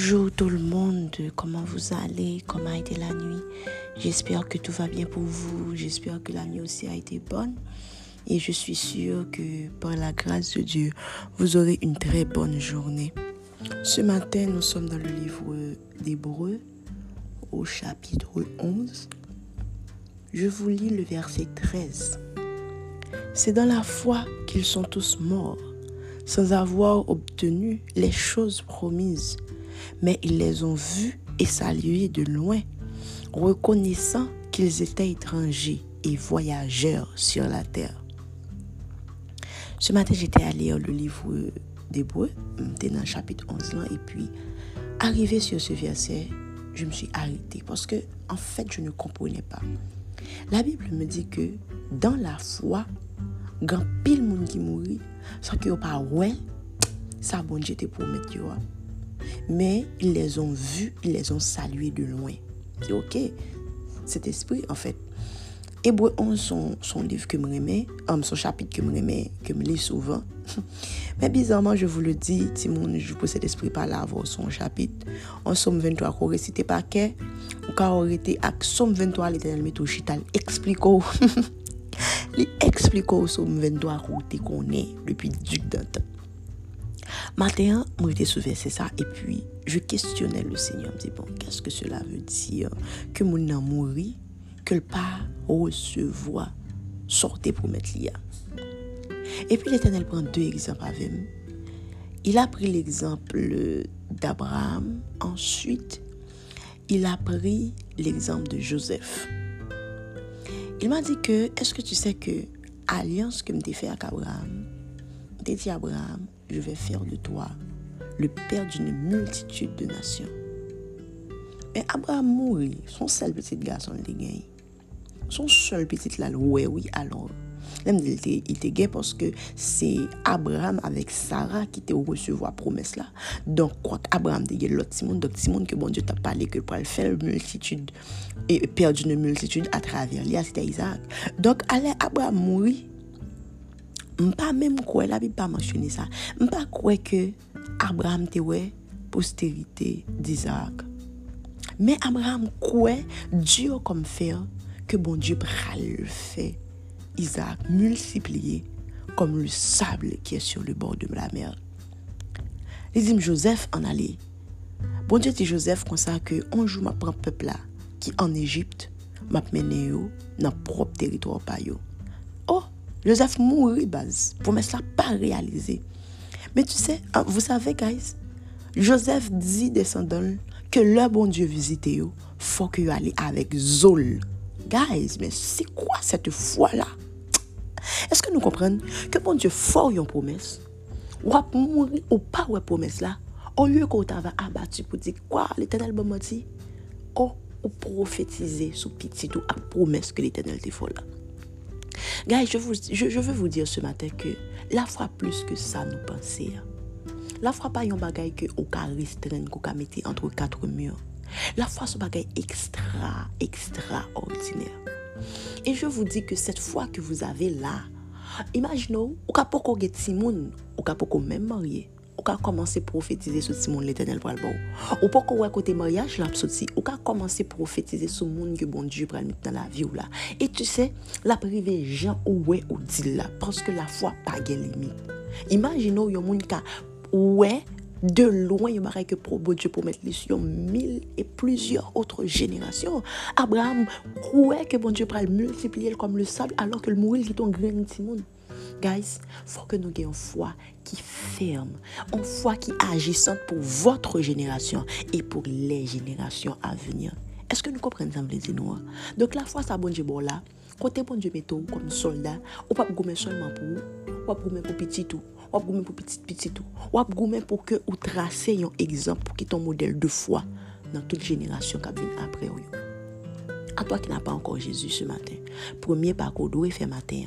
Bonjour tout le monde, comment vous allez, comment a été la nuit J'espère que tout va bien pour vous, j'espère que la nuit aussi a été bonne et je suis sûre que par la grâce de Dieu, vous aurez une très bonne journée. Ce matin, nous sommes dans le livre d'Hébreu au chapitre 11. Je vous lis le verset 13. C'est dans la foi qu'ils sont tous morts, sans avoir obtenu les choses promises, mais ils les ont vus et salués de loin, reconnaissant qu'ils étaient étrangers et voyageurs sur la terre. Ce matin, j'étais à lire le livre d'Hébreu, dans le chapitre 11 là, et puis, arrivé sur ce verset, je me suis arrêtée parce que, en fait, je ne comprenais pas. La Bible me dit que dans la foi, Gan pil moun ki mouri, sa ki yo pa wè, sa bon jete pou met yo a. mais ils les ont vus, ils les ont salués de loin. C'est ok, cet esprit en fait. Hébreu 11, son, son livre que me remet, son chapitre que me remet, que me lis souvent. Mais bizarrement, je vous le dis, Timon, je vous cet esprit par là, son chapitre. En somme 23, qu'on récite par quai, ou qu'on récite avec somme 23, l'éternel met au chital, explique-o. li explique au somme 23 qu'on te connaît depuis Duc d'antan. Tan. Maten, mwen te souve se sa, e pi, je kestyonel le seigneur, mwen te bon, keske cela ve dir, ke moun nan mouri, ke l pa resevoa, sorte pou met li a. E pi, l'Eternel pran de ekzamp avem. Il a pri l'ekzamp d'Abraham, ensuite, il a pri l'ekzamp de Joseph. Il m'a dit que, est-ce que tu sais que alliance que me fait avec Abraham, dit Abraham, je vais faire de toi le père d'une multitude de nations. Men Abraham mouri, son sel petit gason li gen. Son sel petit lal wewi alor. Lem di li te gen poske se Abraham avek Sarah ki te resevo a promes la. Donk kwa k Abraham te gen lot Simon, dok Simon ke bon Diyo ta pale ke pral fel multitude, e perdi nou multitude a traver li a, se te Isaac. Donk ale Abraham mouri, Mpa mèm kwe, la bi pa manchoni sa, mpa kwe ke Abraham te we posterite di Isaac. Men Abraham kwe, Diyo kom fer, ke bon Diyo pral fe Isaac multipliye kom le sable ki e sur le bord de la mer. Li zim Joseph an ale. Bon Diyo ti Joseph konsa ke anjou ma pran pepla ki an Egypte map mene yo nan prop teritwa pa yo. Joseph mourit base. Promesse là pas réalisée. Mais tu sais, ah, vous savez guys, Joseph dit descendant que le bon Dieu visite yo, faut que allez avec Zol. Guys, mais c'est quoi cette foi là? Est-ce que nous comprenons que bon Dieu fort une promesse? Ou à mourir ou pas une promesse là? Au lieu qu'on va abattu pour dire quoi l'éternel bon menti? Oh ou prophétiser sous petit ou à promesse que l'éternel te fait là Guys, je, je, veux vous dire ce matin que la foi plus que ça nous penser. La foi pas un bagage que au cas restreindre mettre entre quatre murs. La foi c'est un bagage extra extraordinaire. Et je vous dis que cette foi que vous avez là, imaginez, ou ka poko get Simon, ou ka poko même marié, ou ka komanse profetize sou ti moun l'Eternel pral ba ou. Ou pou ko wè kote mariage la sou ti, ou ka komanse profetize sou moun ke bon Dieu pral mit nan la vi ou la. Et tu se, la prive jan ou wè ou di la, paske la fwa pa gen limi. Imagino yon moun ka wè de loin yon barè ke pro bon Dieu pou met li syon mil et plusieurs autres générations. Abraham wè ke bon Dieu pral multiplier kom le sable alor ke l'mouril ki ton gren ti moun. Guys, fò ke nou gen yon fwa ki fè ferme, une foi qui agissante pour votre génération et pour les générations à venir. Est-ce que nous comprenons ça, nous? Hein? Donc la foi, ça bon Dieu bon là. Côté bon Dieu mettons comme soldat, ou pas gommer seulement pour vous, ou pas gommer pour petit tout wap goumen pour petit petit tout wap goumen pour que ou tracer un exemple pour qui ton modèle de foi dans toute génération qui vient après à toi qui n'as pas encore Jésus ce matin premier pas qu'on doit faire matin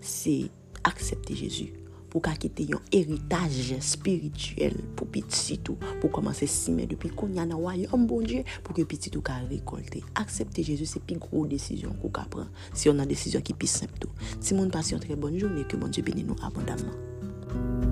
c'est accepter Jésus pou ka kite yon eritaj spirituel pou pititou pou komanse simen depi kon yana wayom bon Dje pou ke pititou ka rekolte. Aksepte Jezus se pi gro desisyon kou ka pran si yon nan desisyon ki pi semptou. Si moun pasyon tre bonjou, ne ke bon Dje beni nou abondanman.